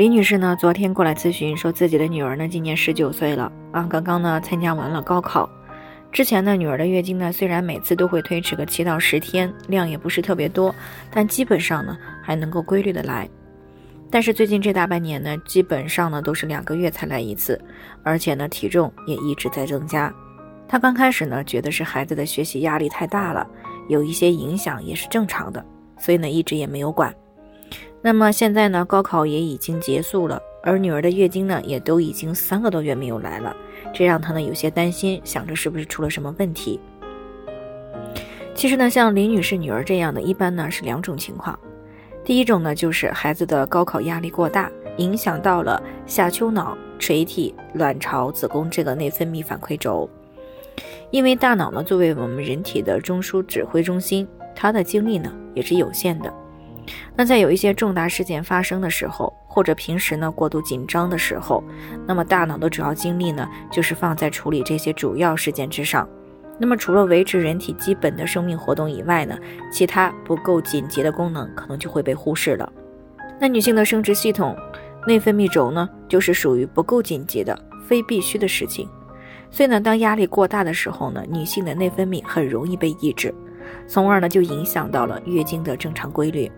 李女士呢，昨天过来咨询，说自己的女儿呢今年十九岁了啊，刚刚呢参加完了高考。之前呢，女儿的月经呢虽然每次都会推迟个七到十天，量也不是特别多，但基本上呢还能够规律的来。但是最近这大半年呢，基本上呢都是两个月才来一次，而且呢体重也一直在增加。她刚开始呢觉得是孩子的学习压力太大了，有一些影响也是正常的，所以呢一直也没有管。那么现在呢，高考也已经结束了，而女儿的月经呢，也都已经三个多月没有来了，这让她呢有些担心，想着是不是出了什么问题。其实呢，像李女士女儿这样的，一般呢是两种情况。第一种呢，就是孩子的高考压力过大，影响到了下丘脑、垂体、卵巢、子宫这个内分泌反馈轴。因为大脑呢作为我们人体的中枢指挥中心，它的精力呢也是有限的。那在有一些重大事件发生的时候，或者平时呢过度紧张的时候，那么大脑的主要精力呢就是放在处理这些主要事件之上。那么除了维持人体基本的生命活动以外呢，其他不够紧急的功能可能就会被忽视了。那女性的生殖系统内分泌轴呢，就是属于不够紧急的、非必须的事情。所以呢，当压力过大的时候呢，女性的内分泌很容易被抑制，从而呢就影响到了月经的正常规律。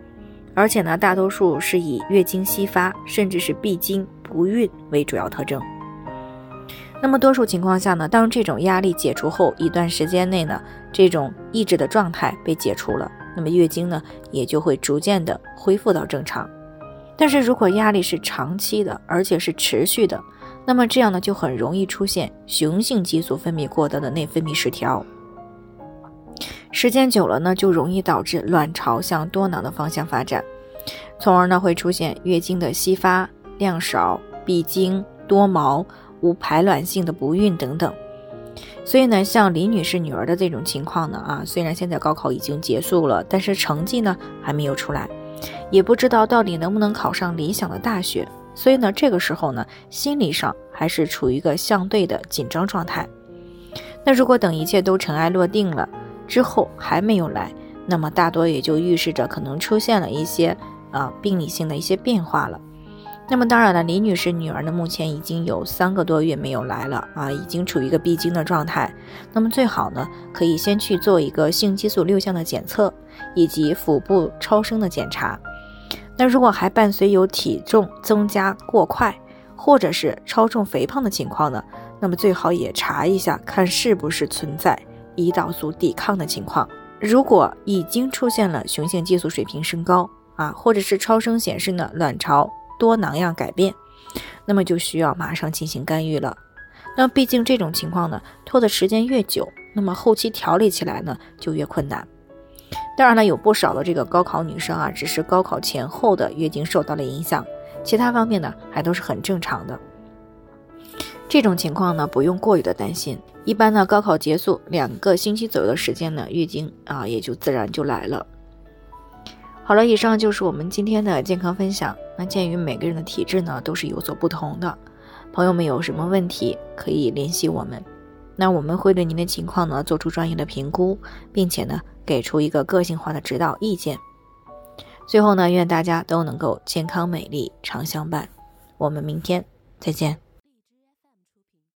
而且呢，大多数是以月经稀发，甚至是闭经不孕为主要特征。那么多数情况下呢，当这种压力解除后，一段时间内呢，这种抑制的状态被解除了，那么月经呢也就会逐渐的恢复到正常。但是如果压力是长期的，而且是持续的，那么这样呢就很容易出现雄性激素分泌过多的内分泌失调。时间久了呢，就容易导致卵巢向多囊的方向发展，从而呢会出现月经的稀发、量少、闭经、多毛、无排卵性的不孕等等。所以呢，像李女士女儿的这种情况呢，啊，虽然现在高考已经结束了，但是成绩呢还没有出来，也不知道到底能不能考上理想的大学。所以呢，这个时候呢，心理上还是处于一个相对的紧张状态。那如果等一切都尘埃落定了，之后还没有来，那么大多也就预示着可能出现了一些啊病理性的一些变化了。那么当然了，李女士女儿呢目前已经有三个多月没有来了啊，已经处于一个闭经的状态。那么最好呢可以先去做一个性激素六项的检测，以及腹部超声的检查。那如果还伴随有体重增加过快，或者是超重肥胖的情况呢，那么最好也查一下，看是不是存在。胰岛素抵抗的情况，如果已经出现了雄性激素水平升高啊，或者是超声显示呢卵巢多囊样改变，那么就需要马上进行干预了。那毕竟这种情况呢，拖的时间越久，那么后期调理起来呢就越困难。当然了，有不少的这个高考女生啊，只是高考前后的月经受到了影响，其他方面呢还都是很正常的。这种情况呢，不用过于的担心。一般呢，高考结束两个星期左右的时间呢，月经啊也就自然就来了。好了，以上就是我们今天的健康分享。那鉴于每个人的体质呢都是有所不同的，朋友们有什么问题可以联系我们，那我们会对您的情况呢做出专业的评估，并且呢给出一个个性化的指导意见。最后呢，愿大家都能够健康美丽常相伴。我们明天再见。